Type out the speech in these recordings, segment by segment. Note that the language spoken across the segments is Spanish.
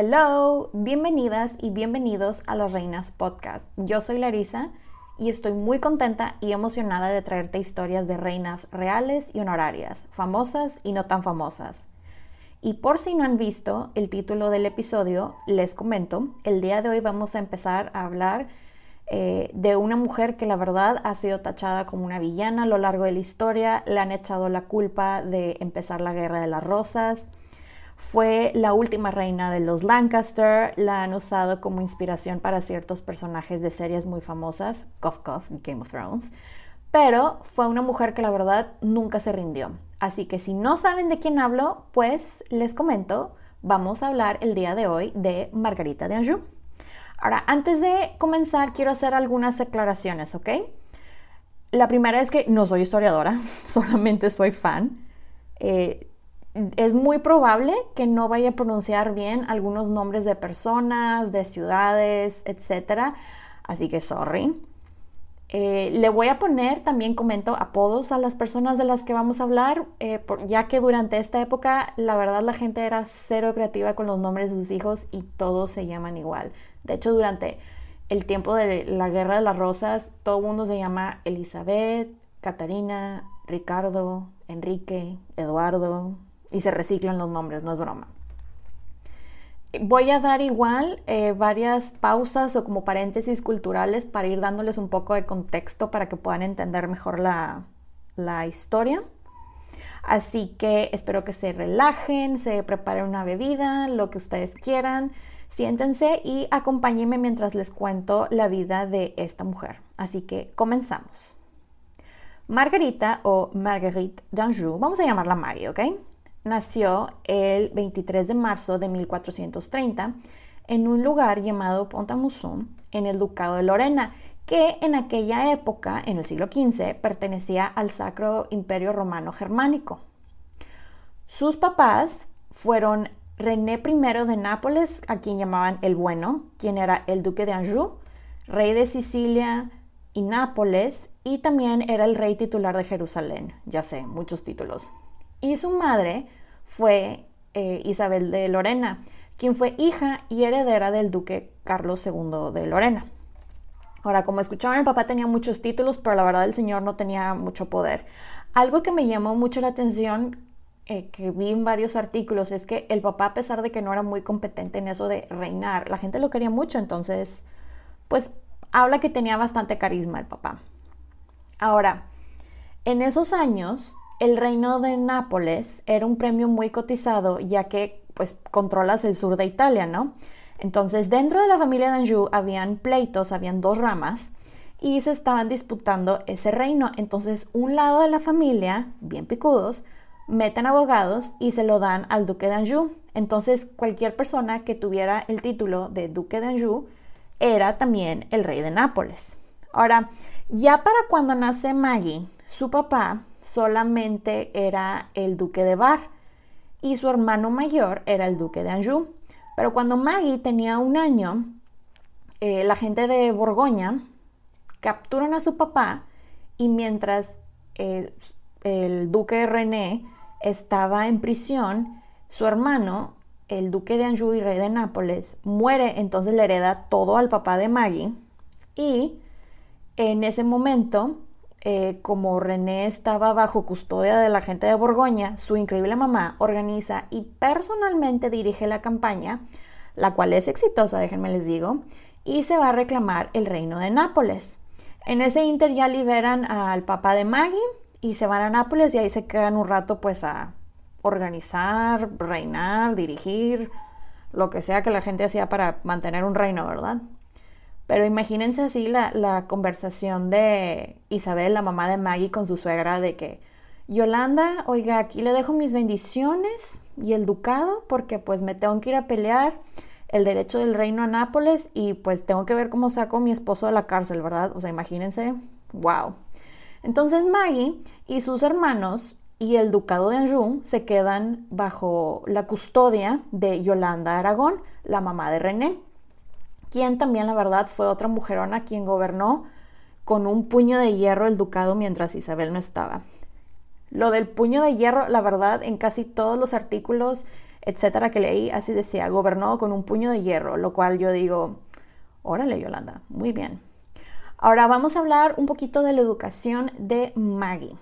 Hello, bienvenidas y bienvenidos a Las Reinas Podcast. Yo soy Larisa y estoy muy contenta y emocionada de traerte historias de reinas reales y honorarias, famosas y no tan famosas. Y por si no han visto el título del episodio, les comento, el día de hoy vamos a empezar a hablar eh, de una mujer que la verdad ha sido tachada como una villana a lo largo de la historia, le han echado la culpa de empezar la Guerra de las Rosas, fue la última reina de los Lancaster, la han usado como inspiración para ciertos personajes de series muy famosas, Cough Cough, Game of Thrones, pero fue una mujer que la verdad nunca se rindió. Así que si no saben de quién hablo, pues les comento, vamos a hablar el día de hoy de Margarita de Anjou. Ahora, antes de comenzar, quiero hacer algunas aclaraciones, ¿ok? La primera es que no soy historiadora, solamente soy fan. Eh, es muy probable que no vaya a pronunciar bien algunos nombres de personas, de ciudades, etc. Así que sorry. Eh, le voy a poner, también comento, apodos a las personas de las que vamos a hablar, eh, ya que durante esta época la verdad la gente era cero creativa con los nombres de sus hijos y todos se llaman igual. De hecho, durante el tiempo de la Guerra de las Rosas, todo el mundo se llama Elizabeth, Catarina, Ricardo, Enrique, Eduardo, y se reciclan los nombres, no es broma. Voy a dar igual eh, varias pausas o como paréntesis culturales para ir dándoles un poco de contexto para que puedan entender mejor la, la historia. Así que espero que se relajen, se preparen una bebida, lo que ustedes quieran. Siéntense y acompáñenme mientras les cuento la vida de esta mujer. Así que comenzamos. Margarita o Marguerite d'Anjou, vamos a llamarla Maggie, ¿ok? Nació el 23 de marzo de 1430 en un lugar llamado Pont-à-Mousson, en el Ducado de Lorena, que en aquella época, en el siglo XV, pertenecía al Sacro Imperio Romano Germánico. Sus papás fueron René I de Nápoles, a quien llamaban el Bueno, quien era el duque de Anjou, rey de Sicilia y Nápoles, y también era el rey titular de Jerusalén. Ya sé, muchos títulos. Y su madre fue eh, Isabel de Lorena, quien fue hija y heredera del duque Carlos II de Lorena. Ahora, como escuchaban, el papá tenía muchos títulos, pero la verdad el señor no tenía mucho poder. Algo que me llamó mucho la atención, eh, que vi en varios artículos, es que el papá, a pesar de que no era muy competente en eso de reinar, la gente lo quería mucho, entonces, pues habla que tenía bastante carisma el papá. Ahora, en esos años, el reino de Nápoles era un premio muy cotizado ya que pues controlas el sur de Italia, ¿no? Entonces dentro de la familia de Anjou habían pleitos, habían dos ramas y se estaban disputando ese reino. Entonces un lado de la familia, bien picudos, meten abogados y se lo dan al duque de Anjou. Entonces cualquier persona que tuviera el título de duque de Anjou era también el rey de Nápoles. Ahora, ya para cuando nace Maggie, su papá solamente era el duque de Bar, y su hermano mayor era el duque de Anjou. Pero cuando Maggie tenía un año, eh, la gente de Borgoña capturan a su papá y mientras eh, el duque René estaba en prisión, su hermano, el duque de Anjou y rey de Nápoles, muere, entonces le hereda todo al papá de Maggie y en ese momento eh, como René estaba bajo custodia de la gente de Borgoña, su increíble mamá organiza y personalmente dirige la campaña, la cual es exitosa, déjenme les digo, y se va a reclamar el reino de Nápoles. En ese inter ya liberan al papá de Maggie y se van a Nápoles y ahí se quedan un rato pues a organizar, reinar, dirigir, lo que sea que la gente hacía para mantener un reino, ¿verdad? Pero imagínense así la, conversación de Isabel, la mamá de Maggie, con su suegra, de que Yolanda, oiga, aquí le dejo mis bendiciones y el ducado, porque pues me tengo que ir a pelear el derecho del reino a Nápoles y pues tengo que ver cómo saco a mi esposo de la cárcel, ¿verdad? O sea, imagínense, wow. Entonces Maggie y sus hermanos y el ducado de Anjou se quedan bajo la custodia de Yolanda Aragón, la mamá de René quien también la verdad fue otra mujerona quien gobernó con un puño de hierro el ducado mientras Isabel no estaba. Lo del puño de hierro, la verdad, en casi todos los artículos, etcétera, que leí, así decía, gobernó con un puño de hierro, lo cual yo digo, órale, Yolanda, muy bien. Ahora vamos a hablar un poquito de la educación de Maggie.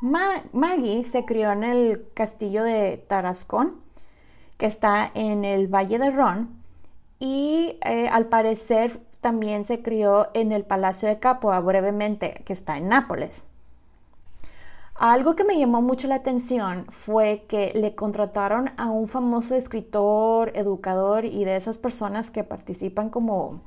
Maggie se crió en el castillo de Tarascón, que está en el Valle de Ron, y eh, al parecer también se crió en el Palacio de Capua brevemente, que está en Nápoles. Algo que me llamó mucho la atención fue que le contrataron a un famoso escritor, educador y de esas personas que participan como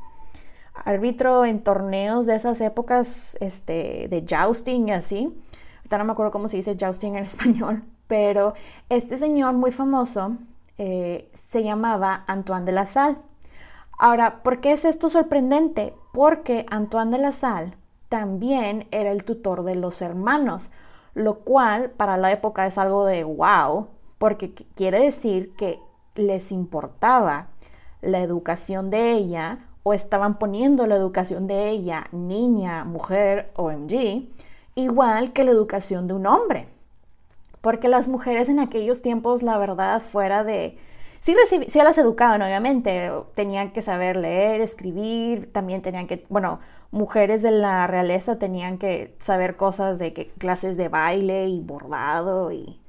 árbitro en torneos de esas épocas este, de jousting y así. Ahorita no me acuerdo cómo se dice jousting en español, pero este señor muy famoso eh, se llamaba Antoine de la Salle. Ahora, ¿por qué es esto sorprendente? Porque Antoine de la Salle también era el tutor de los hermanos, lo cual para la época es algo de wow, porque quiere decir que les importaba la educación de ella o estaban poniendo la educación de ella, niña, mujer, OMG, igual que la educación de un hombre. Porque las mujeres en aquellos tiempos, la verdad, fuera de Sí, sí las educaban, obviamente, tenían que saber leer, escribir, también tenían que, bueno, mujeres de la realeza tenían que saber cosas de que, clases de baile y bordado y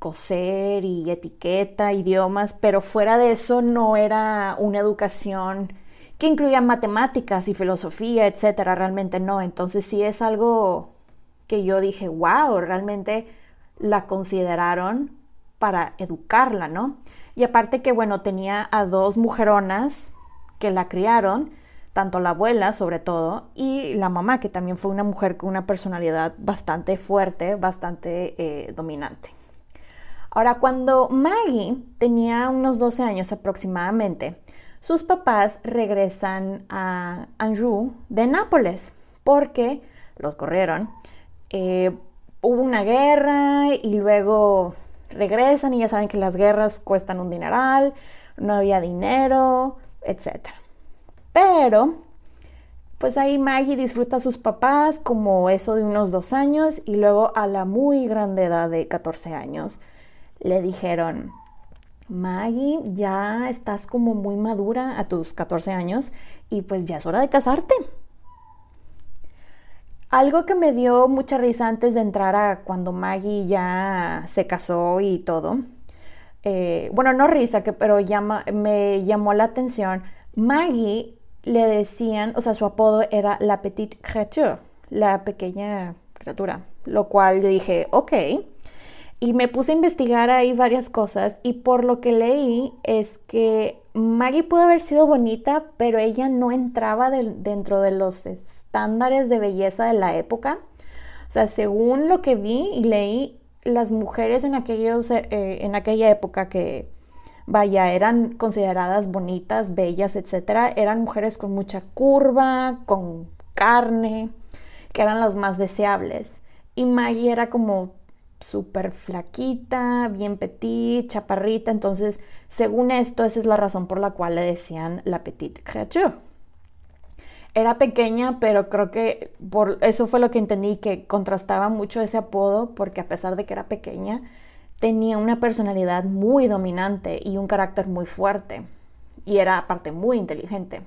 coser y etiqueta, idiomas, pero fuera de eso no era una educación que incluía matemáticas y filosofía, etcétera, realmente no. Entonces sí es algo que yo dije, wow, realmente la consideraron para educarla, ¿no? Y aparte que, bueno, tenía a dos mujeronas que la criaron, tanto la abuela sobre todo, y la mamá, que también fue una mujer con una personalidad bastante fuerte, bastante eh, dominante. Ahora, cuando Maggie tenía unos 12 años aproximadamente, sus papás regresan a Anjou de Nápoles porque los corrieron. Eh, hubo una guerra y luego regresan y ya saben que las guerras cuestan un dineral, no había dinero, etc. Pero, pues ahí Maggie disfruta a sus papás como eso de unos dos años y luego a la muy grande edad de 14 años le dijeron, Maggie, ya estás como muy madura a tus 14 años y pues ya es hora de casarte. Algo que me dio mucha risa antes de entrar a cuando Maggie ya se casó y todo. Eh, bueno, no risa, que, pero llama, me llamó la atención. Maggie le decían, o sea, su apodo era la petite créature, la pequeña criatura, lo cual dije, ok. Y me puse a investigar ahí varias cosas y por lo que leí es que Maggie pudo haber sido bonita, pero ella no entraba dentro de los estándares de belleza de la época. O sea, según lo que vi y leí, las mujeres en, aquellos, eh, en aquella época que, vaya, eran consideradas bonitas, bellas, etcétera, eran mujeres con mucha curva, con carne, que eran las más deseables. Y Maggie era como súper flaquita, bien petit, chaparrita. Entonces, según esto, esa es la razón por la cual le decían la petite créature. Era pequeña, pero creo que por eso fue lo que entendí, que contrastaba mucho ese apodo, porque a pesar de que era pequeña, tenía una personalidad muy dominante y un carácter muy fuerte. Y era aparte muy inteligente.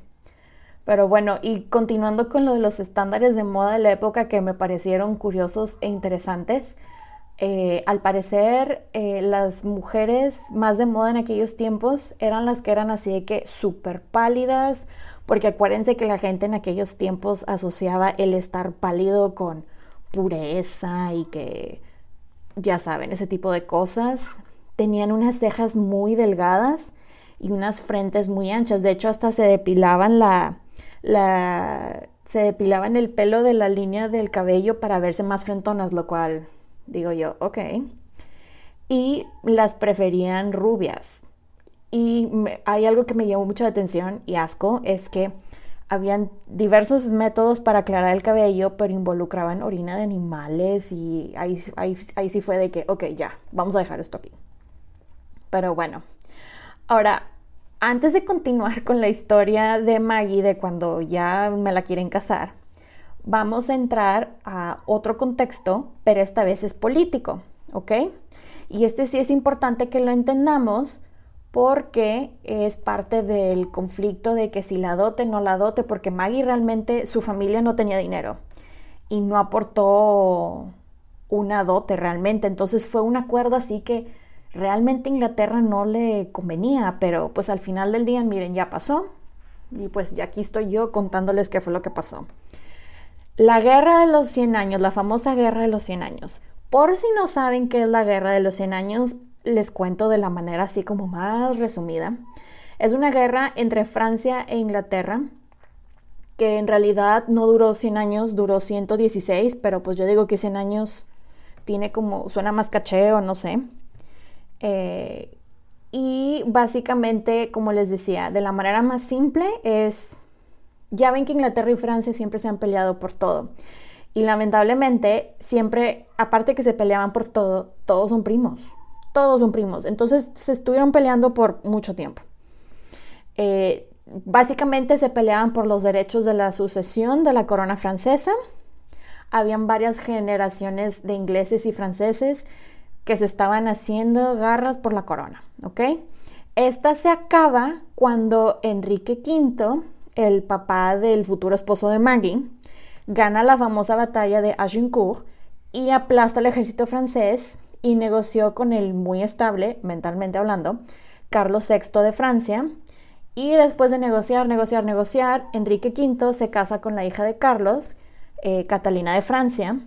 Pero bueno, y continuando con lo de los estándares de moda de la época que me parecieron curiosos e interesantes, eh, al parecer eh, las mujeres más de moda en aquellos tiempos eran las que eran así de que súper pálidas, porque acuérdense que la gente en aquellos tiempos asociaba el estar pálido con pureza y que, ya saben, ese tipo de cosas. Tenían unas cejas muy delgadas y unas frentes muy anchas. De hecho, hasta se depilaban la, la, se depilaban el pelo de la línea del cabello para verse más frentonas, lo cual digo yo, ok. Y las preferían rubias. Y hay algo que me llamó mucha atención y asco, es que habían diversos métodos para aclarar el cabello, pero involucraban orina de animales y ahí, ahí, ahí sí fue de que, ok, ya, vamos a dejar esto aquí. Pero bueno, ahora, antes de continuar con la historia de Maggie, de cuando ya me la quieren casar, vamos a entrar a otro contexto, pero esta vez es político, ¿ok? Y este sí es importante que lo entendamos porque es parte del conflicto de que si la dote, no la dote, porque Maggie realmente, su familia no tenía dinero y no aportó una dote realmente, entonces fue un acuerdo así que realmente Inglaterra no le convenía, pero pues al final del día, miren, ya pasó. Y pues ya aquí estoy yo contándoles qué fue lo que pasó. La guerra de los 100 años, la famosa guerra de los 100 años. Por si no saben qué es la guerra de los 100 años, les cuento de la manera así como más resumida. Es una guerra entre Francia e Inglaterra que en realidad no duró 100 años, duró 116, pero pues yo digo que 100 años tiene como, suena más caché o no sé. Eh, y básicamente, como les decía, de la manera más simple es, ya ven que Inglaterra y Francia siempre se han peleado por todo. Y lamentablemente, siempre, aparte que se peleaban por todo, todos son primos. Todos son primos. Entonces se estuvieron peleando por mucho tiempo. Eh, básicamente se peleaban por los derechos de la sucesión de la corona francesa. Habían varias generaciones de ingleses y franceses que se estaban haciendo garras por la corona, ¿ok? Esta se acaba cuando Enrique V, el papá del futuro esposo de Maggie, gana la famosa batalla de Agincourt y aplasta al ejército francés y negoció con el muy estable, mentalmente hablando, Carlos VI de Francia. Y después de negociar, negociar, negociar, Enrique V se casa con la hija de Carlos, eh, Catalina de Francia,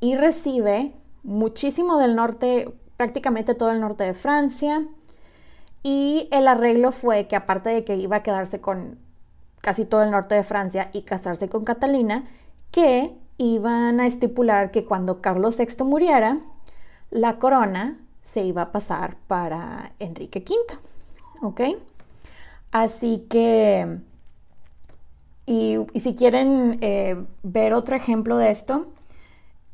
y recibe muchísimo del norte, prácticamente todo el norte de Francia. Y el arreglo fue que aparte de que iba a quedarse con casi todo el norte de Francia y casarse con Catalina, que iban a estipular que cuando Carlos VI muriera, la corona se iba a pasar para Enrique V. ¿Ok? Así que, y, si quieren eh, ver otro ejemplo de esto,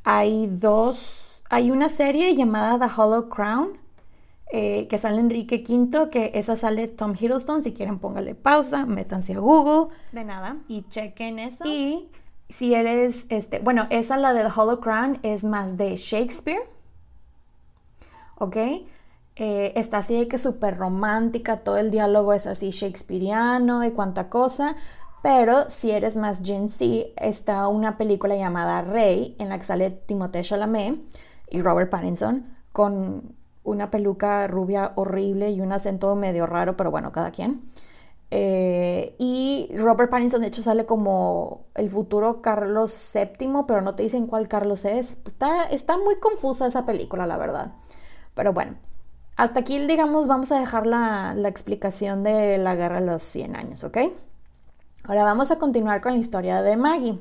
hay dos hay una serie llamada The Hollow Crown, eh, que sale Enrique V, que esa sale Tom Hiddleston. Si quieren, póngale pausa, métanse a Google. De nada. Y chequen eso. Y si eres, este, bueno, esa la de The Hollow Crown es más de Shakespeare. ¿Ok? Eh, está así de que súper romántica, todo el diálogo es así shakespeariano y cuánta cosa. Pero si eres más Gen Z, está una película llamada Rey, en la que sale Timothée Chalamet y Robert Pattinson con una peluca rubia horrible y un acento medio raro, pero bueno, cada quien. Eh, y Robert Pattinson de hecho sale como el futuro Carlos VII, pero no te dicen cuál Carlos es. Está, está muy confusa esa película, la verdad. Pero bueno, hasta aquí digamos vamos a dejar la, la explicación de la guerra de los 100 años, ¿ok? Ahora vamos a continuar con la historia de Maggie.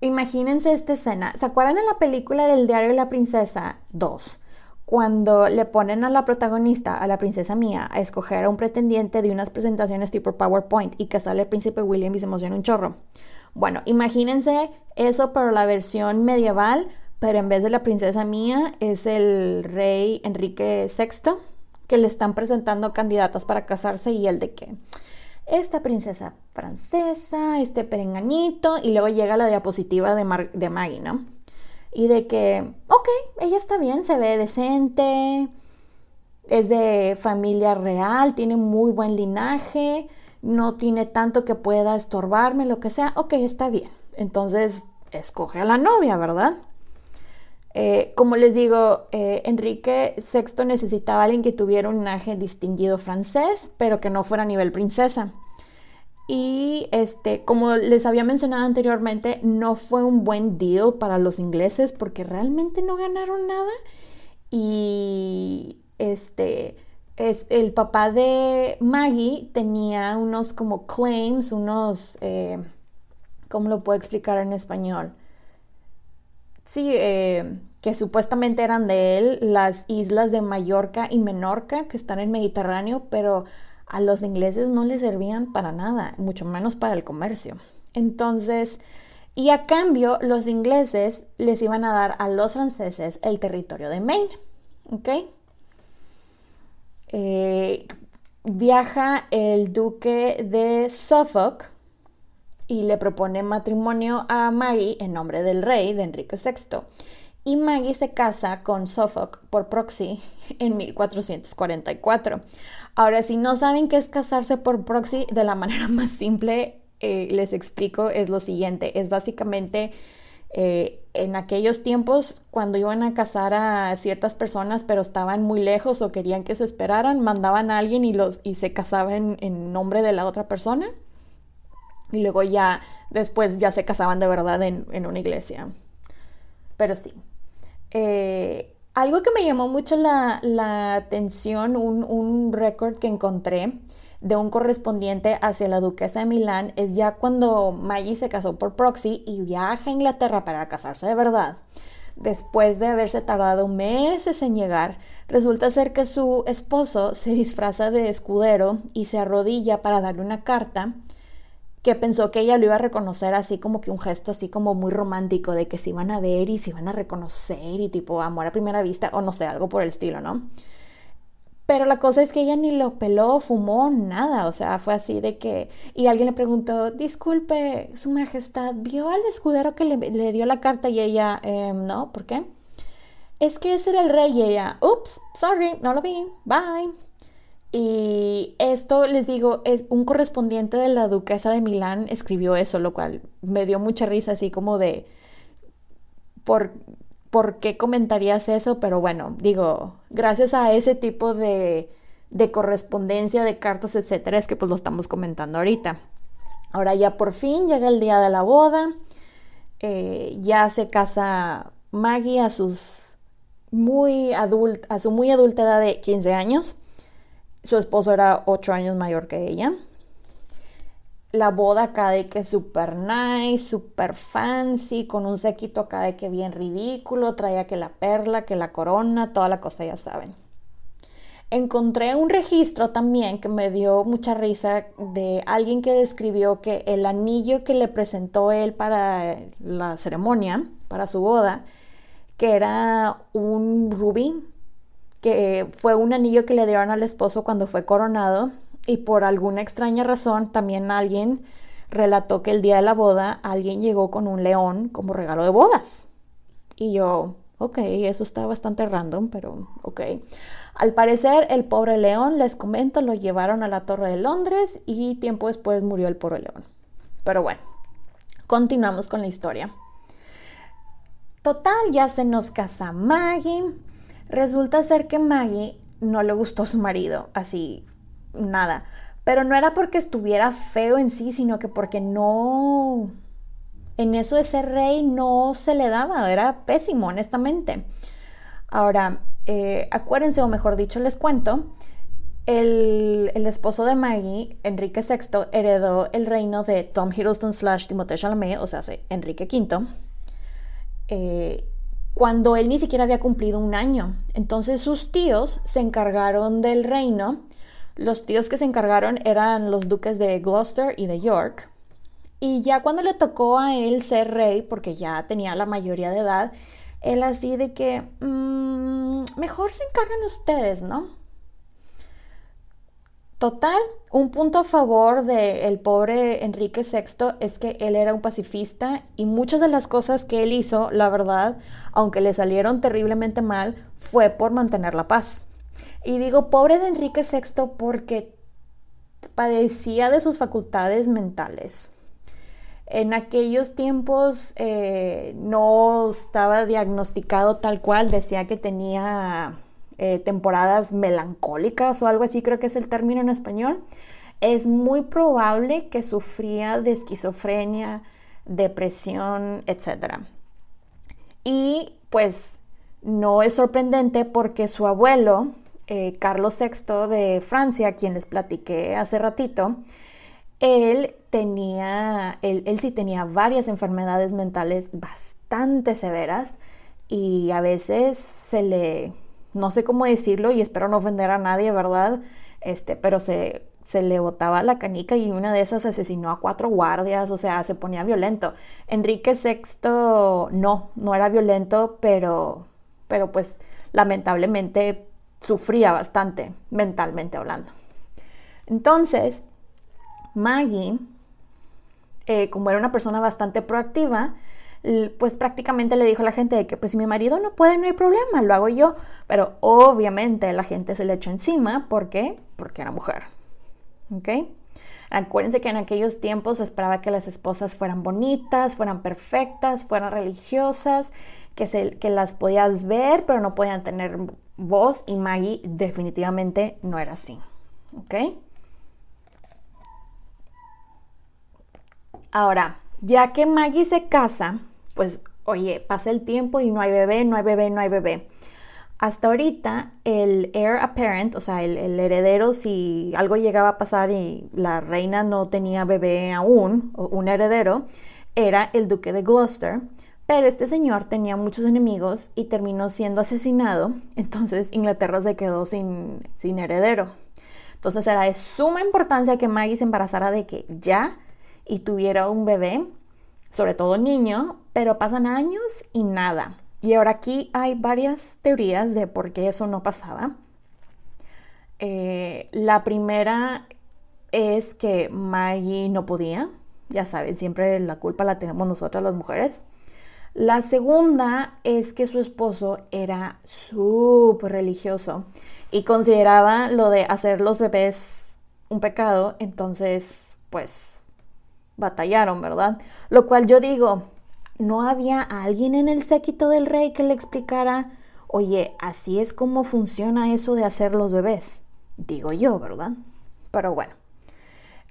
Imagínense esta escena. ¿Se acuerdan en la película del diario de la princesa 2? Cuando le ponen a la protagonista, a la princesa mía, a escoger a un pretendiente de unas presentaciones tipo PowerPoint y que sale el príncipe William y se emociona un chorro. Bueno, imagínense eso, pero la versión medieval, pero en vez de la princesa mía es el rey Enrique VI, que le están presentando candidatas para casarse y el de que esta princesa francesa, este perenganito, y luego llega la diapositiva de, de Maggie, ¿no? Y de que, ok, ella está bien, se ve decente, es de familia real, tiene muy buen linaje, no tiene tanto que pueda estorbarme, lo que sea, ok, está bien. Entonces, escoge a la novia, ¿verdad? Eh, como les digo, eh, Enrique VI necesitaba a alguien que tuviera un linaje distinguido francés, pero que no fuera a nivel princesa. Y este, como les había mencionado anteriormente, no fue un buen deal para los ingleses porque realmente no ganaron nada. Y este, es, el papá de Maggie tenía unos como claims, unos, eh, ¿cómo lo puedo explicar en español? Sí, eh, que supuestamente eran de él, las islas de Mallorca y Menorca, que están en Mediterráneo, pero a los ingleses no les servían para nada, mucho menos para el comercio. Entonces, y a cambio, los ingleses les iban a dar a los franceses el territorio de Maine. ¿Ok? Eh, viaja el duque de Suffolk y le propone matrimonio a Maggie en nombre del rey de Enrique VI. Y Maggie se casa con Suffolk por proxy en 1444. Ahora, si no saben qué es casarse por proxy, de la manera más simple eh, les explico, es lo siguiente. Es básicamente eh, en aquellos tiempos cuando iban a casar a ciertas personas pero estaban muy lejos o querían que se esperaran, mandaban a alguien y, los, y se casaban en nombre de la otra persona y luego ya después ya se casaban de verdad en, una iglesia. Pero sí. Eh, algo que me llamó mucho la, atención, un, un récord que encontré de un correspondiente hacia la duquesa de Milán, es ya cuando Maggie se casó por proxy y viaja a Inglaterra para casarse de verdad. Después de haberse tardado meses en llegar, resulta ser que su esposo se disfraza de escudero y se arrodilla para darle una carta que pensó que ella lo iba a reconocer así como que un gesto así como muy romántico de que se iban a ver y se iban a reconocer y tipo amor a primera vista o no sé, algo por el estilo, ¿no? Pero la cosa es que ella ni lo peló, fumó, nada, o sea, fue así de que... Y alguien le preguntó, disculpe, Su Majestad, ¿vio al escudero que le, dio la carta? Y ella, em, no, ¿por qué? Es que ese era el rey y ella, ups, sorry, no lo vi, bye. Y esto, les digo, es un correspondiente de la duquesa de Milán escribió eso, lo cual me dio mucha risa, así como de, ¿por, ¿por qué comentarías eso? Pero bueno, digo, gracias a ese tipo de, de correspondencia, de cartas, etcétera, es que pues lo estamos comentando ahorita. Ahora ya por fin llega el día de la boda, eh, ya se casa Maggie a sus muy adult, a su muy adulta edad de 15 años. Su esposo era ocho años mayor que ella. La boda acá de que super nice, super fancy, con un sequito acá de que bien ridículo, traía que la perla, que la corona, toda la cosa, ya saben. Encontré un registro también que me dio mucha risa de alguien que describió que el anillo que le presentó él para la ceremonia, para su boda, que era un rubí, que fue un anillo que le dieron al esposo cuando fue coronado y por alguna extraña razón también alguien relató que el día de la boda alguien llegó con un león como regalo de bodas. Y yo, ok, eso está bastante random, pero ok. Al parecer el pobre león, les comento, lo llevaron a la Torre de Londres y tiempo después murió el pobre león. Pero bueno, continuamos con la historia. Total, ya se nos casa Maggie. Resulta ser que Maggie no le gustó su marido, así, nada. Pero no era porque estuviera feo en sí, sino que porque no... En eso de ser rey no se le daba, era pésimo, honestamente. Ahora, eh, acuérdense, o mejor dicho, les cuento, el, esposo de Maggie, Enrique VI, heredó el reino de Tom Hiddleston slash Timothée Chalamet, o sea, Enrique V. Eh, cuando él ni siquiera había cumplido un año. Entonces sus tíos se encargaron del reino. Los tíos que se encargaron eran los duques de Gloucester y de York. Y ya cuando le tocó a él ser rey, porque ya tenía la mayoría de edad, él así de que, mm, mejor se encargan ustedes, ¿no? Total, un punto a favor del pobre Enrique VI es que él era un pacifista y muchas de las cosas que él hizo, la verdad, aunque le salieron terriblemente mal, fue por mantener la paz. Y digo pobre de Enrique VI porque padecía de sus facultades mentales. En aquellos tiempos eh, no estaba diagnosticado tal cual, decía que tenía eh, temporadas melancólicas o algo así, creo que es el término en español, es muy probable que sufría de esquizofrenia, depresión, etc. Y pues no es sorprendente porque su abuelo, eh, Carlos VI de Francia, quien les platiqué hace ratito, él tenía, él, él sí tenía varias enfermedades mentales bastante severas y a veces se le no sé cómo decirlo y espero no ofender a nadie, ¿verdad? Este, pero se, se le botaba la canica y una de esas asesinó a cuatro guardias, o sea, se ponía violento. Enrique VI no, no era violento, pero, pero pues lamentablemente sufría bastante mentalmente hablando. Entonces, Maggie, eh, como era una persona bastante proactiva, pues prácticamente le dijo a la gente de que pues si mi marido no puede, no hay problema, lo hago yo. Pero obviamente la gente se le echó encima, ¿por qué? Porque era mujer. ¿Ok? Acuérdense que en aquellos tiempos se esperaba que las esposas fueran bonitas, fueran perfectas, fueran religiosas, que, se, que las podías ver, pero no podían tener voz y Maggie definitivamente no era así. ¿Ok? Ahora, ya que Maggie se casa, pues oye, pasa el tiempo y no hay bebé, no hay bebé, no hay bebé. Hasta ahorita el heir apparent, o sea, el, heredero, si algo llegaba a pasar y la reina no tenía bebé aún, o un heredero, era el duque de Gloucester. Pero este señor tenía muchos enemigos y terminó siendo asesinado, entonces Inglaterra se quedó sin, sin heredero. Entonces era de suma importancia que Maggie se embarazara de que ya y tuviera un bebé, sobre todo niño, pero pasan años y nada. Y ahora aquí hay varias teorías de por qué eso no pasaba. Eh, la primera es que Maggie no podía, ya saben, siempre la culpa la tenemos nosotras las mujeres. La segunda es que su esposo era súper religioso y consideraba lo de hacer los bebés un pecado, entonces pues batallaron, ¿verdad? Lo cual yo digo, ¿no había alguien en el séquito del rey que le explicara, oye, así es como funciona eso de hacer los bebés? Digo yo, ¿verdad? Pero bueno.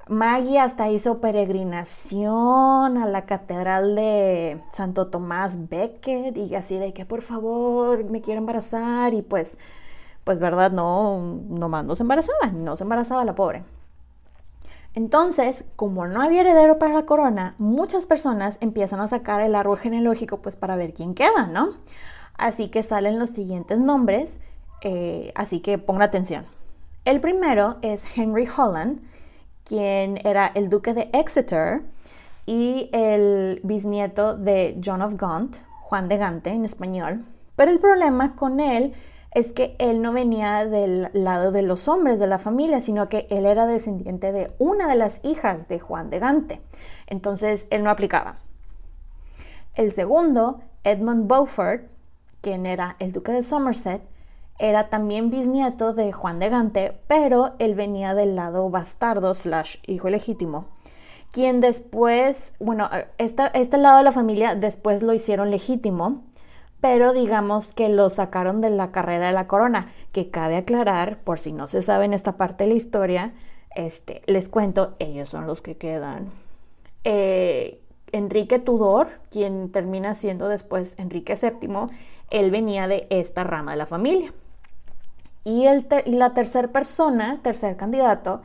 Maggie hasta hizo peregrinación a la catedral de Santo Tomás Becket y así de que por favor me quiero embarazar y pues, pues verdad, no, nomás no se embarazaba, no se embarazaba la pobre. Entonces, como no había heredero para la corona, muchas personas empiezan a sacar el árbol genealógico pues para ver quién queda, ¿no? Así que salen los siguientes nombres, eh, así que pongan atención. El primero es Henry Holland, quien era el duque de Exeter y el bisnieto de John of Gaunt, Juan de Gante en español. Pero el problema con él es que él no venía del lado de los hombres de la familia, sino que él era descendiente de una de las hijas de Juan de Gante. Entonces él no aplicaba. El segundo, Edmund Beaufort, quien era el duque de Somerset, era también bisnieto de Juan de Gante, pero él venía del lado bastardo slash hijo legítimo, quien después, bueno, este lado de la familia después lo hicieron legítimo pero digamos que lo sacaron de la carrera de la corona, que cabe aclarar, por si no se sabe en esta parte de la historia, este, les cuento, ellos son los que quedan. Eh, Enrique Tudor, quien termina siendo después Enrique VII, él venía de esta rama de la familia. Y, el y la tercera persona, tercer candidato,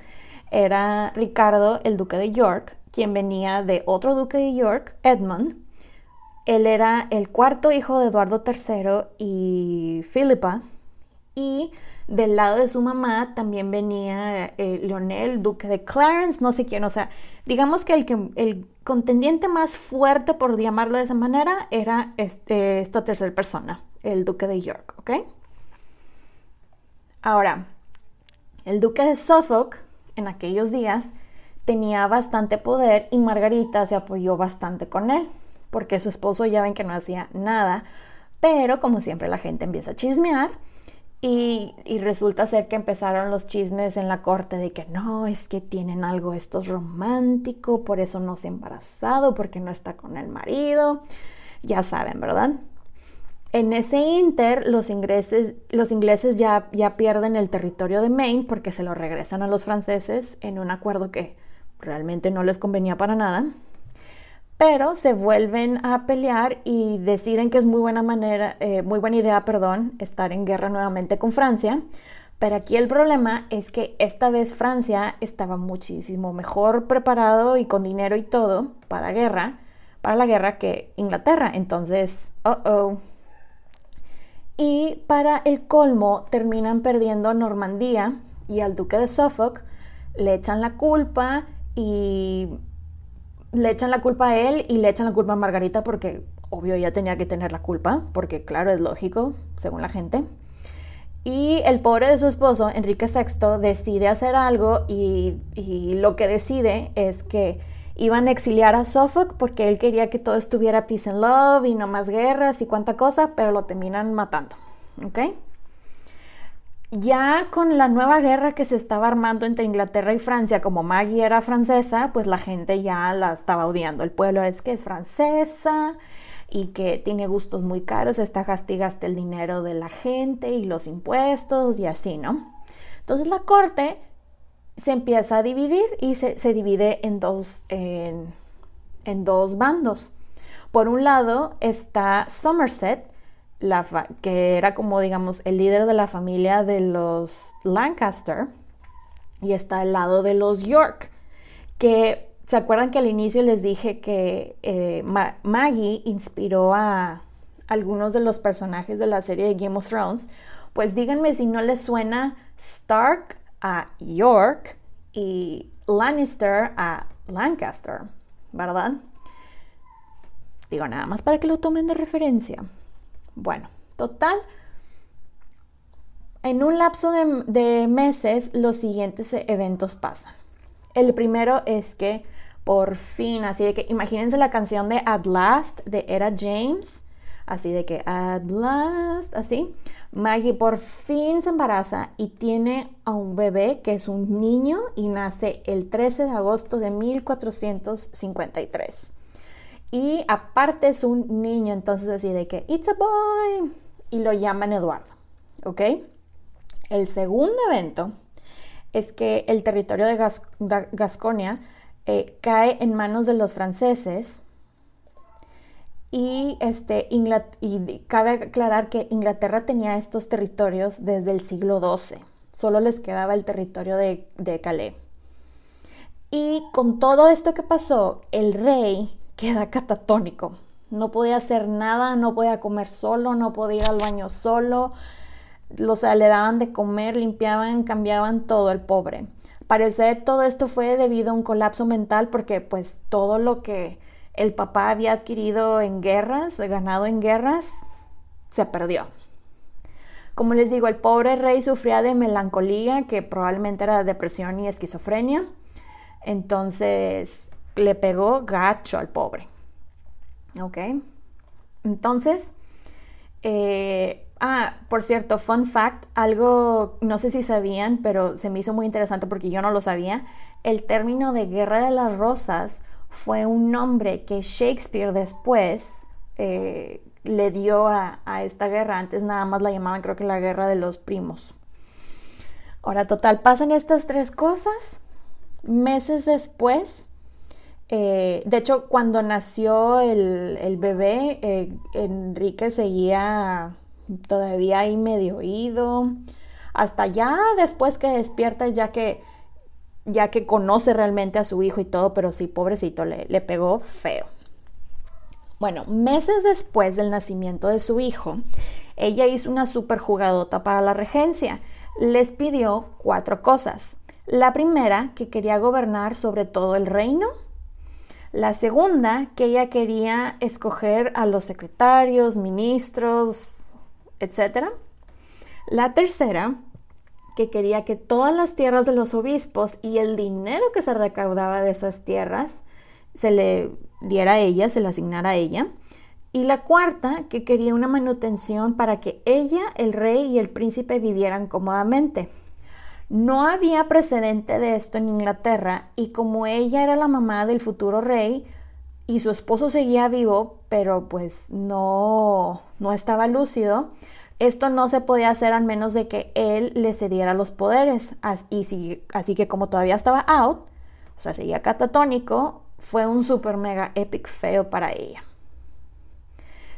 era Ricardo, el duque de York, quien venía de otro duque de York, Edmund, él era el cuarto hijo de Eduardo III y Filipa y Del lado de su mamá también venía eh, Leonel, duque de Clarence, no sé quién, o sea, digamos que el, que, el contendiente más fuerte, por llamarlo de esa manera, era este, esta tercera persona, el duque de York, ¿ok? Ahora, el duque de Suffolk en aquellos días tenía bastante poder y Margarita se apoyó bastante con él, porque su esposo ya ven que no hacía nada, pero como siempre la gente empieza a chismear y, resulta ser que empezaron los chismes en la corte de que no, es que tienen algo estos romántico, por eso no se ha embarazado, porque no está con el marido, ya saben, ¿verdad? En ese inter, los ingleses, los ingleses ya, ya pierden el territorio de Maine porque se lo regresan a los franceses en un acuerdo que realmente no les convenía para nada pero se vuelven a pelear y deciden que es muy buena manera, eh, muy buena idea, perdón, estar en guerra nuevamente con Francia. Pero aquí el problema es que esta vez Francia estaba muchísimo mejor preparado y con dinero y todo para guerra, para la guerra que Inglaterra. Entonces, oh oh. Y para el colmo terminan perdiendo Normandía y al duque de Suffolk le echan la culpa y le echan la culpa a él y le echan la culpa a Margarita porque obvio ella tenía que tener la culpa, porque claro, es lógico, según la gente. Y el pobre de su esposo, Enrique VI, decide hacer algo y, lo que decide es que iban a exiliar a Suffolk porque él quería que todo estuviera peace and love y no más guerras y cuánta cosa, pero lo terminan matando. ¿Ok? Ya con la nueva guerra que se estaba armando entre Inglaterra y Francia, como Maggie era francesa, pues la gente ya la estaba odiando. El pueblo es que es francesa y que tiene gustos muy caros, está castigaste el dinero de la gente y los impuestos y así, ¿no? Entonces la corte se empieza a dividir y se, divide en dos, en dos bandos. Por un lado está Somerset, que era como, digamos, el líder de la familia de los Lancaster, y está al lado de los York, que se acuerdan que al inicio les dije que eh, Maggie inspiró a algunos de los personajes de la serie de Game of Thrones, pues díganme si no les suena Stark a York y Lannister a Lancaster, ¿verdad? Digo, nada más para que lo tomen de referencia. Bueno, total, en un lapso de, meses los siguientes eventos pasan. El primero es que por fin, así de que imagínense la canción de At Last de Era James, así de que At Last, así. Maggie por fin se embaraza y tiene a un bebé que es un niño y nace el 13 de agosto de 1453. Y aparte es un niño, entonces así de que, it's a boy. Y lo llaman Eduardo. ¿Ok? El segundo evento es que el territorio de Gasconia eh, cae en manos de los franceses. Y, este, y cabe aclarar que Inglaterra tenía estos territorios desde el siglo XII. Solo les quedaba el territorio de, de Calais. Y con todo esto que pasó, el rey queda catatónico. No podía hacer nada, no podía comer solo, no podía ir al baño solo. O sea, le daban de comer, limpiaban, cambiaban todo el pobre. Parecer todo esto fue debido a un colapso mental porque pues todo lo que el papá había adquirido en guerras, ganado en guerras, se perdió. Como les digo, el pobre rey sufría de melancolía, que probablemente era depresión y esquizofrenia. Entonces, le pegó gacho al pobre. ¿Ok? Entonces, eh, ah, por cierto, fun fact, algo, no sé si sabían, pero se me hizo muy interesante porque yo no lo sabía. El término de Guerra de las Rosas fue un nombre que Shakespeare después eh, le dio a, a, esta guerra. Antes nada más la llamaban creo que la Guerra de los Primos. Ahora, total, pasan estas tres cosas. Meses después, eh, de hecho, cuando nació el, bebé, eh, Enrique seguía todavía ahí medio oído. Hasta ya después que despierta, ya que, ya que conoce realmente a su hijo y todo, pero sí, pobrecito, le, le pegó feo. Bueno, meses después del nacimiento de su hijo, ella hizo una super jugadota para la regencia. les pidió cuatro cosas. La primera, que quería gobernar sobre todo el reino. La segunda, que ella quería escoger a los secretarios, ministros, etc. La tercera, que quería que todas las tierras de los obispos y el dinero que se recaudaba de esas tierras se le diera a ella, se le asignara a ella. Y la cuarta, que quería una manutención para que ella, el rey y el príncipe vivieran cómodamente. No había precedente de esto en Inglaterra y como ella era la mamá del futuro rey y su esposo seguía vivo, pero pues no, no estaba lúcido, esto no se podía hacer al menos de que él le cediera los poderes. Así, así que como todavía estaba out, o sea, seguía catatónico, fue un super mega epic fail para ella.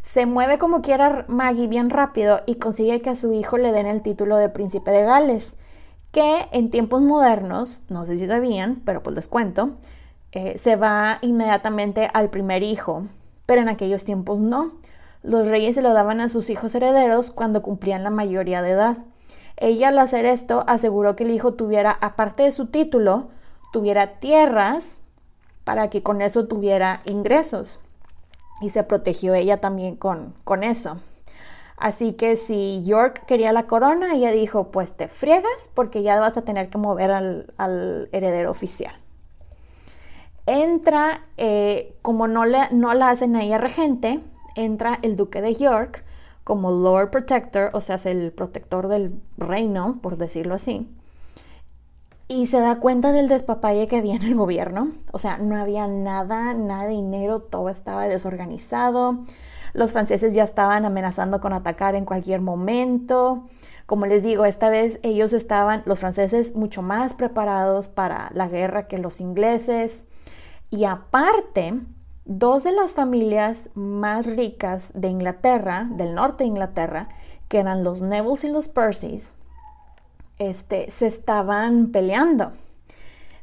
Se mueve como quiera Maggie bien rápido y consigue que a su hijo le den el título de príncipe de Gales, que en tiempos modernos, no sé si sabían, pero pues les cuento, eh, se va inmediatamente al primer hijo, pero en aquellos tiempos no. Los reyes se lo daban a sus hijos herederos cuando cumplían la mayoría de edad. Ella al hacer esto aseguró que el hijo tuviera, aparte de su título, tuviera tierras para que con eso tuviera ingresos. Y se protegió ella también con, con eso. Así que si York quería la corona, ella dijo, pues te friegas porque ya vas a tener que mover al, heredero oficial. Entra, eh, como no, le, no la hacen a ella regente, entra el duque de York como Lord Protector, o sea, es el protector del reino, por decirlo así y se da cuenta del despapalle que había en el gobierno. O sea, no había nada, nada de dinero, todo estaba desorganizado. Los franceses ya estaban amenazando con atacar en cualquier momento. Como les digo, esta vez ellos estaban, los franceses, mucho más preparados para la guerra que los ingleses. Y aparte, dos de las familias más ricas de Inglaterra, del norte de Inglaterra, que eran los Nevilles y los Percys, este, se estaban peleando.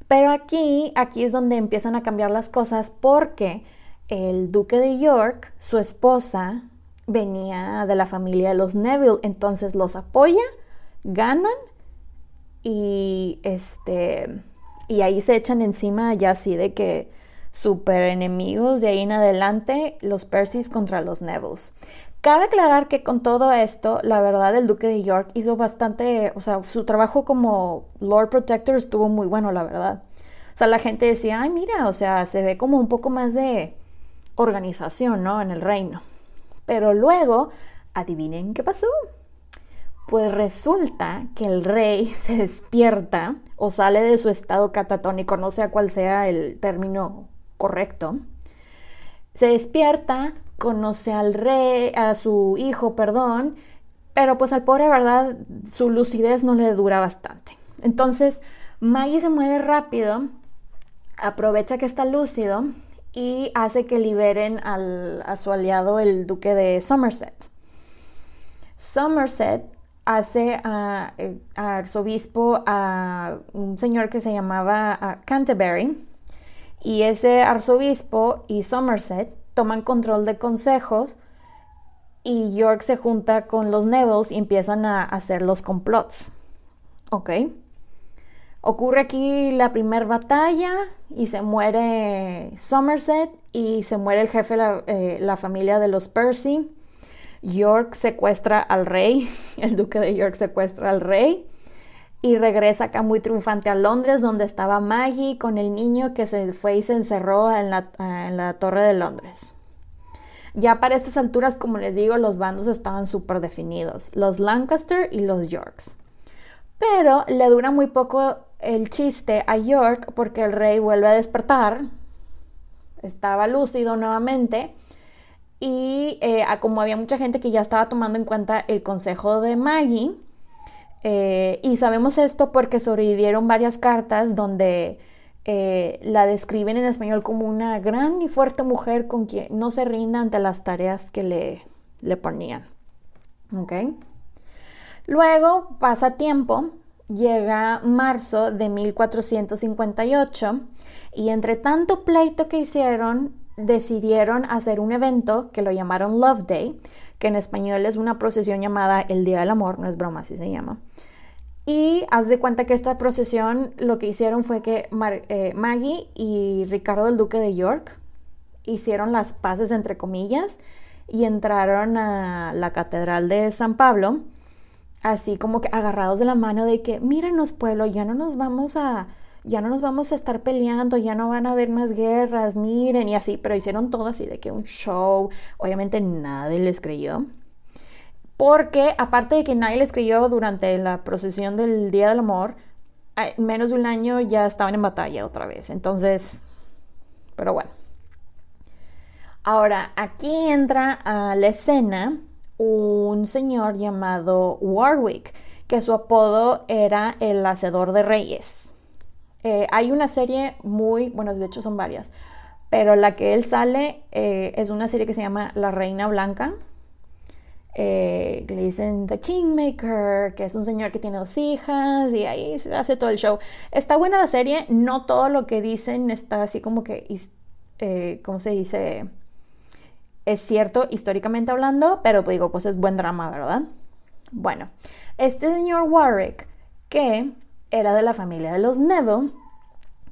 Pero aquí, aquí es donde empiezan a cambiar las cosas porque el duque de York, su esposa, venía de la familia de los Neville, entonces los apoya, ganan y este y ahí se echan encima ya así de que super enemigos de ahí en adelante los Percys contra los Nevilles. Cabe aclarar que con todo esto, la verdad, el duque de York hizo bastante, o sea, su trabajo como Lord Protector estuvo muy bueno, la verdad. O sea, la gente decía, ay, mira, o sea, se ve como un poco más de organización, ¿no? En el reino. Pero luego, adivinen qué pasó. Pues resulta que el rey se despierta o sale de su estado catatónico, no sé cuál sea el término correcto. Se despierta, conoce al rey, a su hijo, perdón, pero pues al pobre, ¿verdad? Su lucidez no le dura bastante. Entonces, Maggie se mueve rápido, aprovecha que está lúcido y hace que liberen a su aliado, el duque de Somerset. Somerset hace a, eh, arzobispo a un señor que se llamaba Canterbury y ese arzobispo y Somerset toman control de consejos y York se junta con los Nevilles y empiezan a hacer los complots. ¿Ok? Ocurre aquí la primera batalla y se muere Somerset y se muere el jefe la, eh, la, familia de los Percy. York secuestra al rey, el duque de York secuestra al rey y regresa acá muy triunfante a Londres, donde estaba Maggie con el niño que se fue y se encerró en la, en la Torre de Londres. Ya para estas alturas, como les digo, los bandos estaban súper definidos, los Lancaster y los Yorks. Pero le dura muy poco el chiste a York porque el rey vuelve a despertar, estaba lúcido nuevamente y eh, como había mucha gente que ya estaba tomando en cuenta el consejo de Maggie, eh, y sabemos esto porque sobrevivieron varias cartas donde eh, la describen en español como una gran y fuerte mujer con quien no se rinda ante las tareas que le, le ponían. Luego pasa tiempo, llega marzo de 1458 y entre tanto pleito que hicieron, decidieron hacer un evento que lo llamaron Love Day, que en español es una procesión llamada El Día del Amor, no es broma, así se llama. Y haz de cuenta que esta procesión lo que hicieron fue que eh, Maggie y Ricardo el Duque de York hicieron las paces entre comillas y entraron a la Catedral de San Pablo, así como que agarrados de la mano de que, míranos pueblo, ya no nos vamos a, ya no nos vamos a estar peleando, ya no van a haber más guerras, miren, y así, pero hicieron todo así de que un show, obviamente nadie les creyó porque aparte de que nadie les creyó durante la procesión del Día del Amor, en menos de un año ya estaban en batalla otra vez. Entonces, pero bueno. Ahora, aquí entra a la escena un señor llamado Warwick, que su apodo era el Hacedor de Reyes. Eh, hay una serie muy, bueno, de hecho son varias, pero la que él sale eh, es una serie que se llama La Reina Blanca eh, le dicen The Kingmaker, que es un señor que tiene dos hijas y ahí se hace todo el show. Está buena la serie, no todo lo que dicen está así como que, eh, ¿cómo se dice? Es cierto históricamente hablando, pero pues digo, pues es buen drama, ¿verdad? Bueno, este señor Warwick, que era de la familia de los Neville,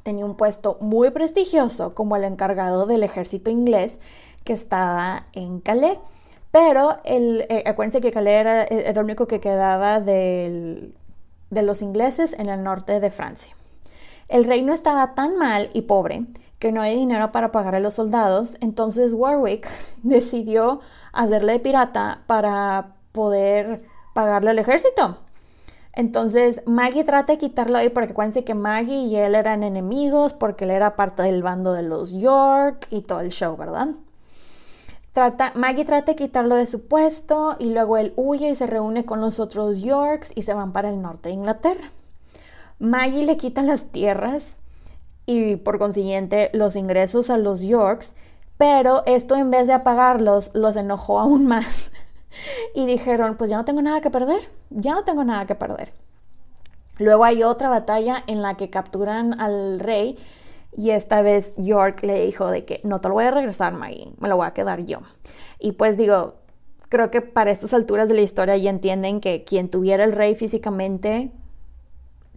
tenía un puesto muy prestigioso como el encargado del ejército inglés que estaba en Calais pero el, eh, acuérdense que Calais era, el único que quedaba de los ingleses en el norte de Francia. El reino estaba tan mal y pobre que no hay dinero para pagar a los soldados, entonces Warwick decidió hacerle de pirata para poder pagarle al ejército. Entonces Maggie trata de quitarlo ahí porque acuérdense que Maggie y él eran enemigos porque él era parte del bando de los York y todo el show, ¿verdad? Maggie trata de quitarlo de su puesto y luego él huye y se reúne con los otros Yorks y se van para el norte de Inglaterra. Maggie le quita las tierras y por consiguiente los ingresos a los Yorks, pero esto en vez de apagarlos los enojó aún más y dijeron, pues ya no tengo nada que perder, ya no tengo nada que perder. Luego hay otra batalla en la que capturan al rey y esta vez York le dijo de que no te lo voy a regresar, Maggie, me lo voy a quedar yo. Y pues digo, creo que para estas alturas de la historia ya entienden que quien tuviera el rey físicamente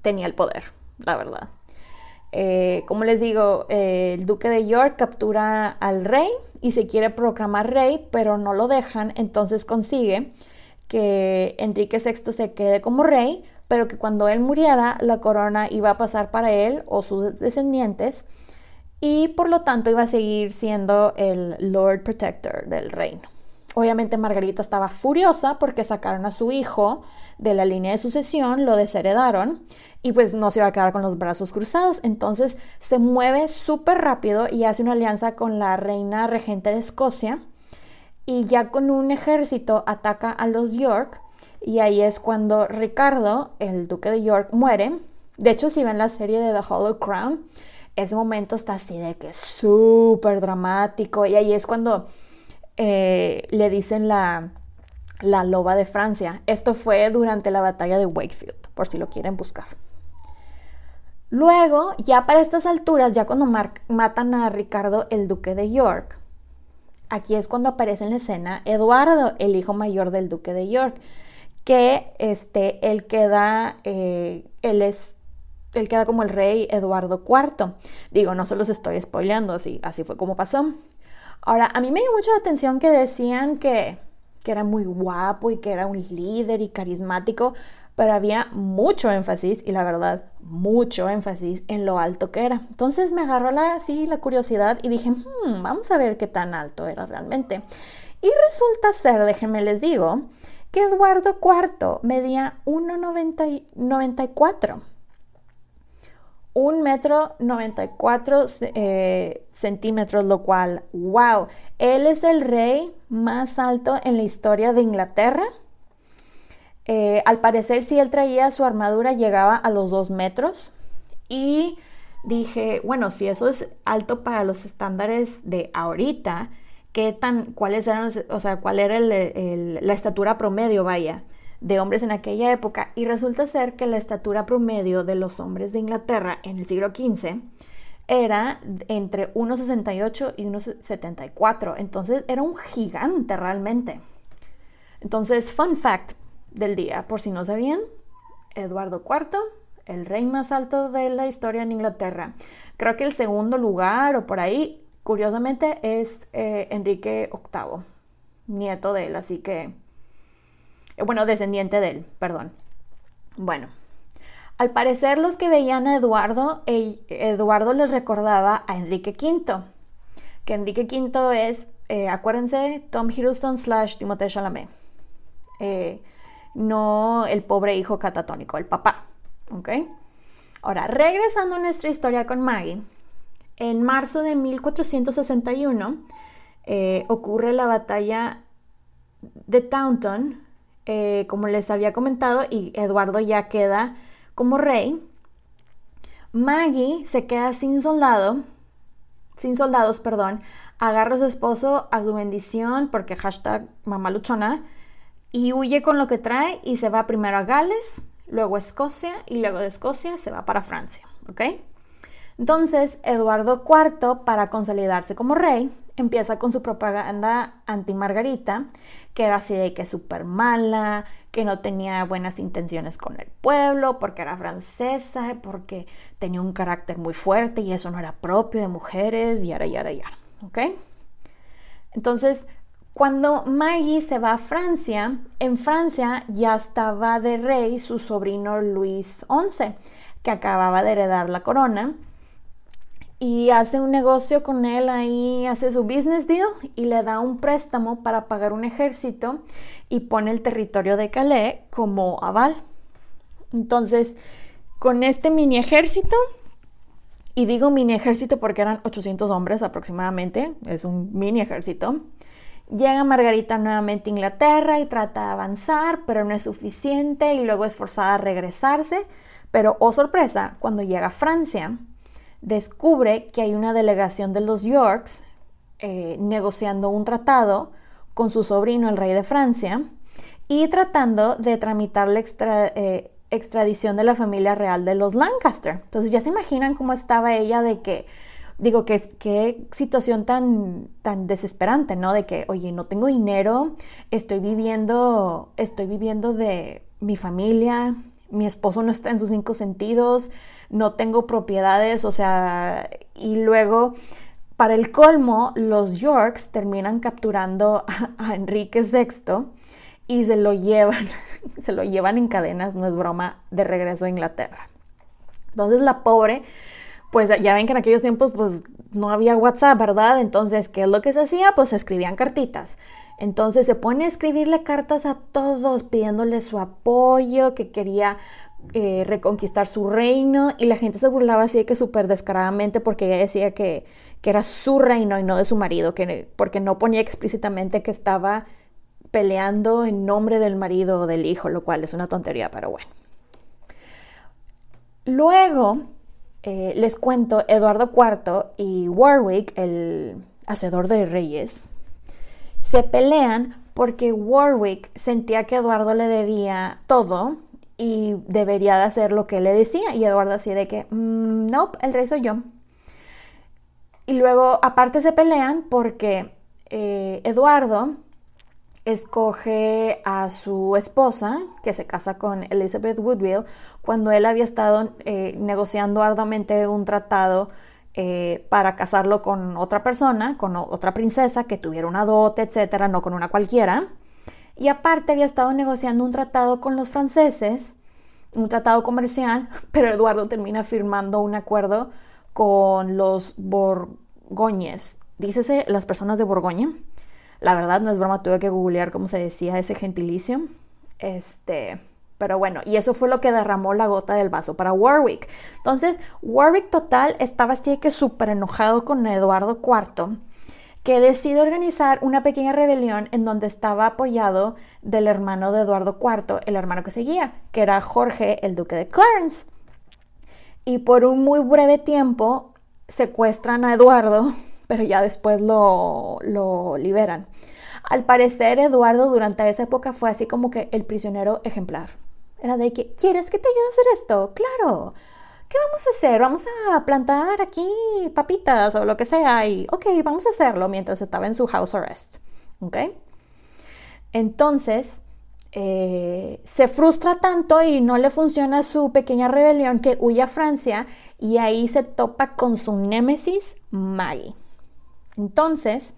tenía el poder, la verdad. Eh, como les digo, eh, el duque de York captura al rey y se quiere proclamar rey, pero no lo dejan, entonces consigue que Enrique VI se quede como rey, pero que cuando él muriera la corona iba a pasar para él o sus descendientes y por lo tanto iba a seguir siendo el Lord Protector del reino. Obviamente Margarita estaba furiosa porque sacaron a su hijo de la línea de sucesión, lo desheredaron y pues no se iba a quedar con los brazos cruzados. Entonces se mueve súper rápido y hace una alianza con la reina regente de Escocia y ya con un ejército ataca a los York y ahí es cuando Ricardo, el duque de York, muere. De hecho, si ven la serie de The Hollow Crown, ese momento está así de que es súper dramático. Y ahí es cuando eh, le dicen la, la loba de Francia. Esto fue durante la batalla de Wakefield, por si lo quieren buscar. Luego, ya para estas alturas, ya cuando matan a Ricardo, el duque de York, aquí es cuando aparece en la escena Eduardo, el hijo mayor del duque de York que este, él queda, eh, él es, él queda como el rey Eduardo IV. Digo, no se los estoy spoileando, así, así fue como pasó. Ahora, a mí me dio mucho la atención que decían que, que era muy guapo y que era un líder y carismático, pero había mucho énfasis, y la verdad, mucho énfasis en lo alto que era. Entonces me agarró la, así la curiosidad y dije, hmm, vamos a ver qué tan alto era realmente. Y resulta ser, déjenme les digo, que Eduardo IV medía 1,94. Un metro 94 eh, centímetros, lo cual, wow, él es el rey más alto en la historia de Inglaterra. Eh, al parecer, si él traía su armadura, llegaba a los dos metros. Y dije, bueno, si eso es alto para los estándares de ahorita, qué tan, cuáles eran, o sea, cuál era la estatura promedio, vaya, de hombres en aquella época. Y resulta ser que la estatura promedio de los hombres de Inglaterra en el siglo XV era entre 1,68 y 1,74. Entonces era un gigante realmente. Entonces, fun fact del día, por si no sabían, Eduardo IV, el rey más alto de la historia en Inglaterra. Creo que el segundo lugar o por ahí, curiosamente, es eh, Enrique VIII, nieto de él, así que, eh, bueno, descendiente de él, perdón. Bueno, al parecer los que veían a Eduardo, Eduardo les recordaba a Enrique V, que Enrique V es, eh, acuérdense, Tom Hiddleston slash Timothée Chalamet. no el pobre hijo catatónico, el papá. ¿Ok? Ahora, regresando a nuestra historia con Maggie, en marzo de 1461 eh, ocurre la batalla de Taunton, eh, como les había comentado, y Eduardo ya queda como rey. Maggie se queda sin soldado, sin soldados, perdón, agarra a su esposo a su bendición porque hashtag mamaluchona y huye con lo que trae y se va primero a Gales, luego a Escocia y luego de Escocia se va para Francia, ¿ok? Entonces, Eduardo IV, para consolidarse como rey, empieza con su propaganda anti-Margarita, que era así de que súper mala, que no tenía buenas intenciones con el pueblo, porque era francesa, porque tenía un carácter muy fuerte y eso no era propio de mujeres, y ahora, y ahora, y ahora, ¿ok? Entonces, cuando Maggie se va a Francia, en Francia ya estaba de rey su sobrino Luis XI, que acababa de heredar la corona y hace un negocio con él ahí, hace su business deal y le da un préstamo para pagar un ejército y pone el territorio de Calais como aval. Entonces, con este mini ejército, y digo mini ejército porque eran 800 hombres aproximadamente, es un mini ejército, llega Margarita nuevamente a Inglaterra y trata de avanzar, pero no es suficiente y luego es forzada a regresarse. Pero, oh sorpresa, cuando llega a Francia, descubre que hay una delegación de los Yorks eh, negociando un tratado con su sobrino, el rey de Francia, y tratando de tramitar la eh, extradición de la familia real de los Lancaster. Entonces ya se imaginan cómo estaba ella de que, digo, que qué situación tan, tan desesperante, ¿no? De que, oye, no tengo dinero, estoy viviendo, estoy viviendo de mi familia, mi esposo no está en sus cinco sentidos, no tengo propiedades, o sea, y luego, para el colmo, los Yorks terminan capturando a, Enrique VI y se lo llevan, se lo llevan en cadenas, no es broma, de regreso a Inglaterra. Entonces la pobre, pues ya ven que en aquellos tiempos pues no había WhatsApp, ¿verdad? Entonces, ¿qué es lo que se hacía? Pues se escribían cartitas. Entonces se pone a escribirle cartas a todos pidiéndole su apoyo, que quería eh, reconquistar su reino y la gente se burlaba así de que súper descaradamente porque ella decía que, era su reino y no de su marido, que, porque no ponía explícitamente que estaba peleando en nombre del marido o del hijo, lo cual es una tontería, pero bueno. Luego, eh, les cuento, Eduardo IV y Warwick, el hacedor de reyes, se pelean porque Warwick sentía que Eduardo le debía todo y debería de hacer lo que le decía. Y Eduardo así de que, mm, no, el rey soy yo. Y luego aparte se pelean porque eh, Eduardo escoge a su esposa, que se casa con Elizabeth Woodville, cuando él había estado eh, negociando arduamente un tratado eh, para casarlo con otra persona, con otra princesa que tuviera una dote, etcétera, no con una cualquiera. Y aparte había estado negociando un tratado con los franceses, un tratado comercial, pero Eduardo termina firmando un acuerdo con los borgoñes. Dícese las personas de Borgoña. La verdad no es broma, tuve que googlear cómo se decía ese gentilicio. Este, pero bueno, y eso fue lo que derramó la gota del vaso para Warwick. Entonces, Warwick total estaba así que súper enojado con Eduardo IV que decide organizar una pequeña rebelión en donde estaba apoyado del hermano de Eduardo IV, el hermano que seguía, que era Jorge, el duque de Clarence. Y por un muy breve tiempo secuestran a Eduardo, pero ya después lo, lo liberan. Al parecer, Eduardo durante esa época fue así como que el prisionero ejemplar. Era de que, ¿quieres que te ayude a hacer esto? Claro. ¿Qué vamos a hacer? Vamos a plantar aquí papitas o lo que sea. Y, ok, vamos a hacerlo mientras estaba en su house arrest. ¿Ok? Entonces, eh, se frustra tanto y no le funciona su pequeña rebelión que huye a Francia y ahí se topa con su némesis Maggie. Entonces,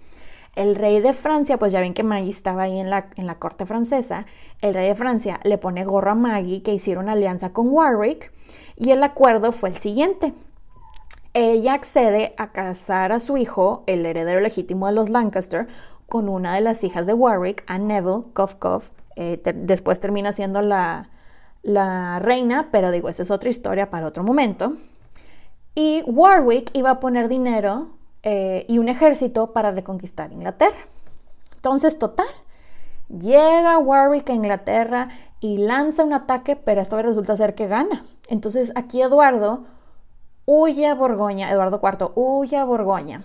el rey de Francia, pues ya ven que Maggie estaba ahí en la, en la corte francesa, el rey de Francia le pone gorro a Maggie que hicieron alianza con Warwick y el acuerdo fue el siguiente. Ella accede a casar a su hijo, el heredero legítimo de los Lancaster, con una de las hijas de Warwick, a Neville Kofkov. Eh, después termina siendo la, la reina, pero digo, esa es otra historia para otro momento. Y Warwick iba a poner dinero eh, y un ejército para reconquistar Inglaterra. Entonces, total, llega Warwick a Inglaterra y lanza un ataque, pero esta vez resulta ser que gana. Entonces, aquí Eduardo huye a Borgoña, Eduardo IV huye a Borgoña.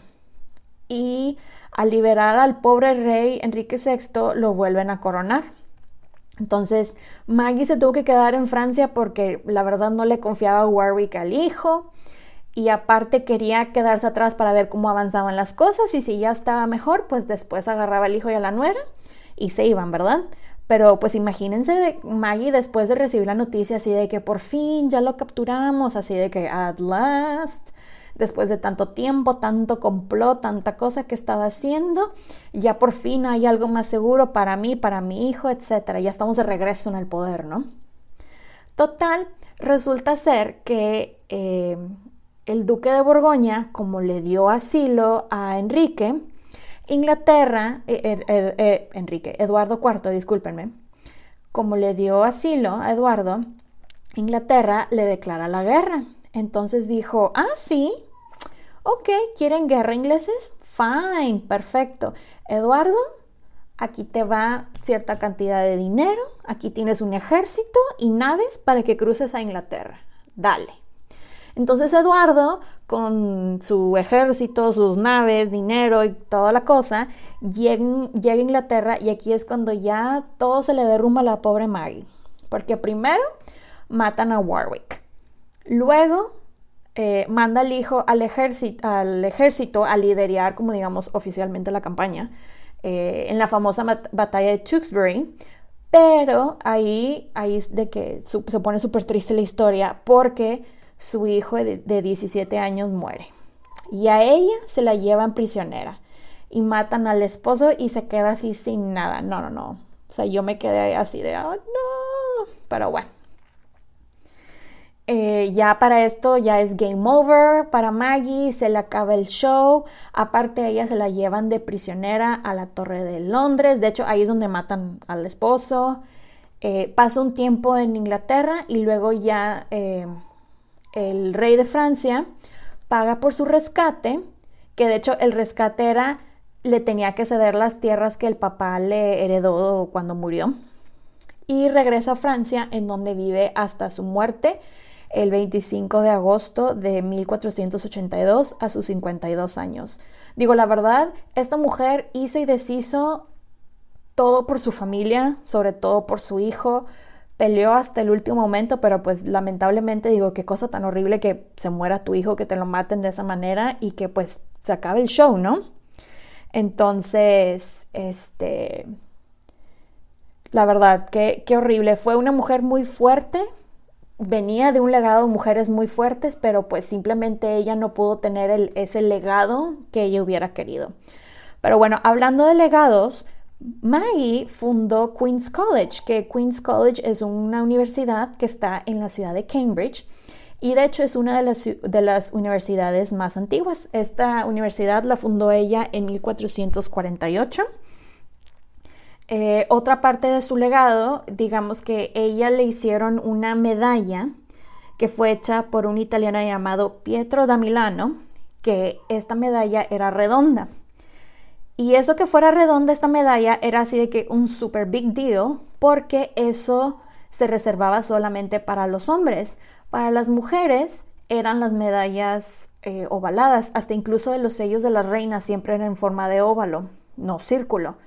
Y al liberar al pobre rey Enrique VI, lo vuelven a coronar. Entonces, Maggie se tuvo que quedar en Francia porque la verdad no le confiaba Warwick al hijo y aparte quería quedarse atrás para ver cómo avanzaban las cosas y si ya estaba mejor, pues después agarraba al hijo y a la nuera y se iban, ¿verdad? Pero pues imagínense de Maggie después de recibir la noticia así de que por fin ya lo capturamos, así de que at last, después de tanto tiempo, tanto complot, tanta cosa que estaba haciendo, ya por fin hay algo más seguro para mí, para mi hijo, etcétera. Ya estamos de regreso en el poder, ¿no? Total, resulta ser que eh, el duque de Borgoña, como le dio asilo a Enrique, Inglaterra, eh, eh, eh, Enrique, Eduardo IV, discúlpenme, como le dio asilo a Eduardo, Inglaterra le declara la guerra. Entonces dijo, ah, sí, ok, ¿quieren guerra ingleses? Fine, perfecto. Eduardo, aquí te va cierta cantidad de dinero, aquí tienes un ejército y naves para que cruces a Inglaterra. Dale. Entonces Eduardo, con su ejército, sus naves, dinero y toda la cosa, llega, a Inglaterra y aquí es cuando ya todo se le derrumba a la pobre Maggie. Porque primero matan a Warwick. Luego eh, manda al hijo al ejército, a liderar, como digamos oficialmente, la campaña eh, en la famosa batalla de Tewkesbury. Pero ahí, ahí es de que se pone súper triste la historia porque su hijo de, 17 años muere. Y a ella se la llevan prisionera y matan al esposo y se queda así sin nada. No, no, no. O sea, yo me quedé así de, oh, no. Pero bueno. Eh, ya para esto ya es game over para Maggie, se le acaba el show. Aparte, a ella se la llevan de prisionera a la Torre de Londres. De hecho, ahí es donde matan al esposo. Eh, pasa un tiempo en Inglaterra y luego ya eh, el rey de Francia paga por su rescate, que de hecho el rescate era, le tenía que ceder las tierras que el papá le heredó cuando murió, y regresa a Francia, en donde vive hasta su muerte el 25 de agosto de 1482 a sus 52 años. Digo, la verdad, esta mujer hizo y deshizo todo por su familia, sobre todo por su hijo, peleó hasta el último momento, pero pues lamentablemente digo, qué cosa tan horrible que se muera tu hijo, que te lo maten de esa manera y que pues se acabe el show, ¿no? Entonces, este, la verdad, qué, qué horrible. Fue una mujer muy fuerte, venía de un legado de mujeres muy fuertes, pero pues simplemente ella no pudo tener el, ese legado que ella hubiera querido. Pero bueno, hablando de legados, Maggie fundó Queen's College, que Queen's College es una universidad que está en la ciudad de Cambridge y de hecho es una de las, de las universidades más antiguas. Esta universidad la fundó ella en 1448. Eh, otra parte de su legado, digamos que ella le hicieron una medalla que fue hecha por un italiano llamado Pietro da Milano, que esta medalla era redonda. Y eso que fuera redonda esta medalla era así de que un super big deal porque eso se reservaba solamente para los hombres. Para las mujeres eran las medallas eh, ovaladas, hasta incluso de los sellos de las reinas siempre eran en forma de óvalo, no círculo.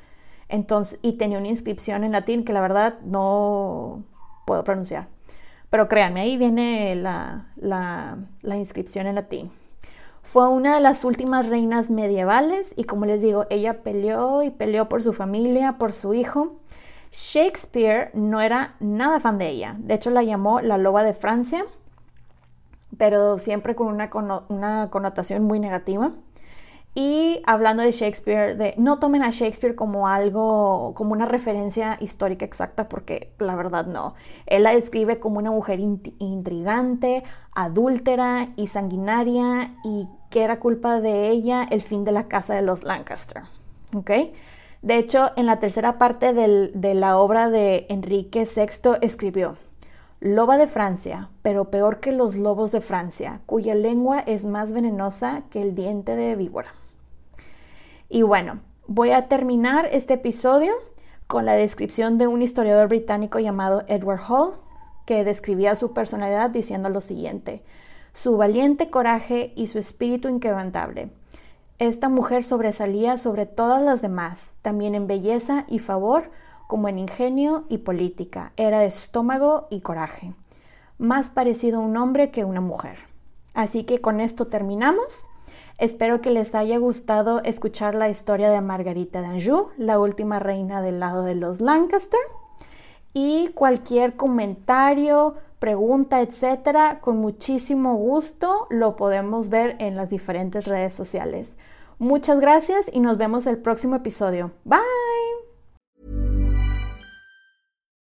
Entonces, y tenía una inscripción en latín que la verdad no puedo pronunciar. Pero créanme, ahí viene la, la inscripción en latín. Fue una de las últimas reinas medievales y como les digo, ella peleó y peleó por su familia, por su hijo. Shakespeare no era nada fan de ella. De hecho, la llamó la loba de Francia, pero siempre con una, una connotación muy negativa. Y hablando de Shakespeare, no tomen a Shakespeare como algo, como una referencia histórica exacta, porque la verdad no. Él la describe como una mujer intrigante, adúltera y sanguinaria, y que era culpa de ella el fin de la casa de los Lancaster. De hecho, en la tercera parte de la obra de Enrique VI escribió, Loba de Francia, pero peor que los lobos de Francia, cuya lengua es más venenosa que el diente de víbora. Y bueno, voy a terminar este episodio con la descripción de un historiador británico llamado Edward Hall, que describía su personalidad diciendo lo siguiente, su valiente coraje y su espíritu inquebrantable. Esta mujer sobresalía sobre todas las demás, también en belleza y favor, como en ingenio y política. Era de estómago y coraje. Más parecido a un hombre que una mujer. Así que con esto terminamos. Espero que les haya gustado escuchar la historia de Margarita d'Anjou, la última reina del lado de los Lancaster. Y cualquier comentario, pregunta, etcétera, con muchísimo gusto lo podemos ver en las diferentes redes sociales. Muchas gracias y nos vemos el próximo episodio. Bye.